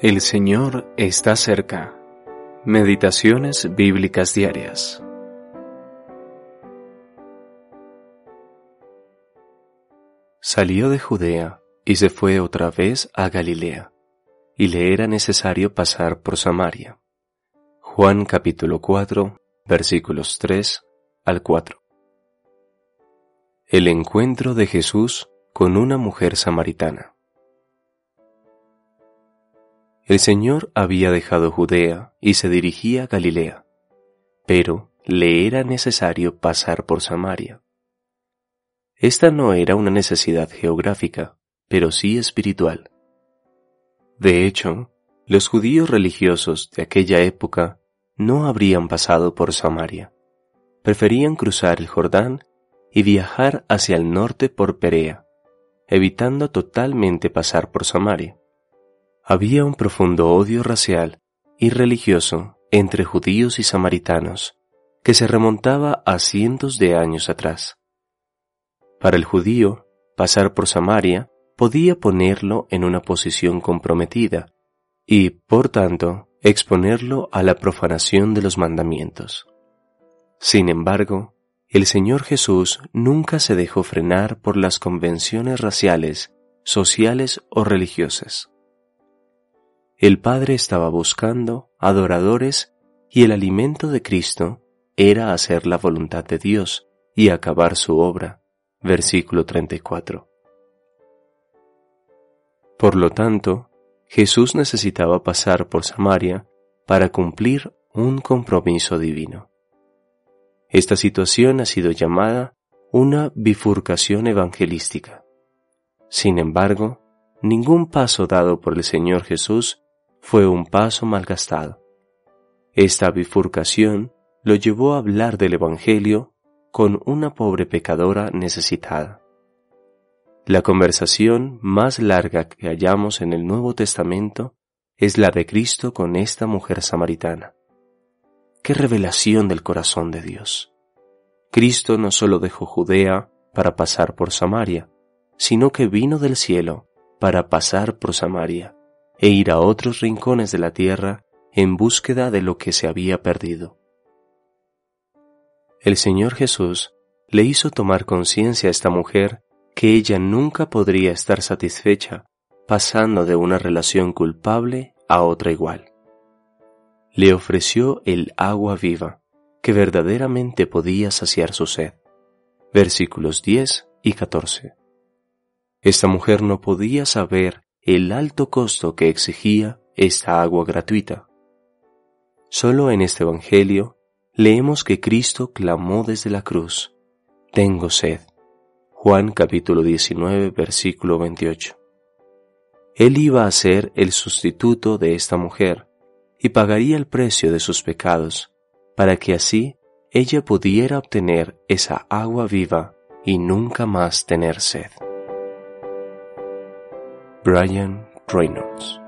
El Señor está cerca. Meditaciones bíblicas diarias. Salió de Judea y se fue otra vez a Galilea, y le era necesario pasar por Samaria. Juan capítulo 4, versículos 3 al 4. El encuentro de Jesús con una mujer samaritana. El Señor había dejado Judea y se dirigía a Galilea, pero le era necesario pasar por Samaria. Esta no era una necesidad geográfica, pero sí espiritual. De hecho, los judíos religiosos de aquella época no habrían pasado por Samaria. Preferían cruzar el Jordán y viajar hacia el norte por Perea, evitando totalmente pasar por Samaria había un profundo odio racial y religioso entre judíos y samaritanos que se remontaba a cientos de años atrás. Para el judío, pasar por Samaria podía ponerlo en una posición comprometida y, por tanto, exponerlo a la profanación de los mandamientos. Sin embargo, el Señor Jesús nunca se dejó frenar por las convenciones raciales, sociales o religiosas. El Padre estaba buscando adoradores y el alimento de Cristo era hacer la voluntad de Dios y acabar su obra. Versículo 34. Por lo tanto, Jesús necesitaba pasar por Samaria para cumplir un compromiso divino. Esta situación ha sido llamada una bifurcación evangelística. Sin embargo, ningún paso dado por el Señor Jesús fue un paso malgastado. Esta bifurcación lo llevó a hablar del Evangelio con una pobre pecadora necesitada. La conversación más larga que hallamos en el Nuevo Testamento es la de Cristo con esta mujer samaritana. ¡Qué revelación del corazón de Dios! Cristo no solo dejó Judea para pasar por Samaria, sino que vino del cielo para pasar por Samaria e ir a otros rincones de la tierra en búsqueda de lo que se había perdido. El Señor Jesús le hizo tomar conciencia a esta mujer que ella nunca podría estar satisfecha pasando de una relación culpable a otra igual. Le ofreció el agua viva que verdaderamente podía saciar su sed. Versículos 10 y 14. Esta mujer no podía saber el alto costo que exigía esta agua gratuita. Solo en este Evangelio leemos que Cristo clamó desde la cruz, Tengo sed. Juan capítulo 19 versículo 28. Él iba a ser el sustituto de esta mujer y pagaría el precio de sus pecados, para que así ella pudiera obtener esa agua viva y nunca más tener sed. Brian Reynolds.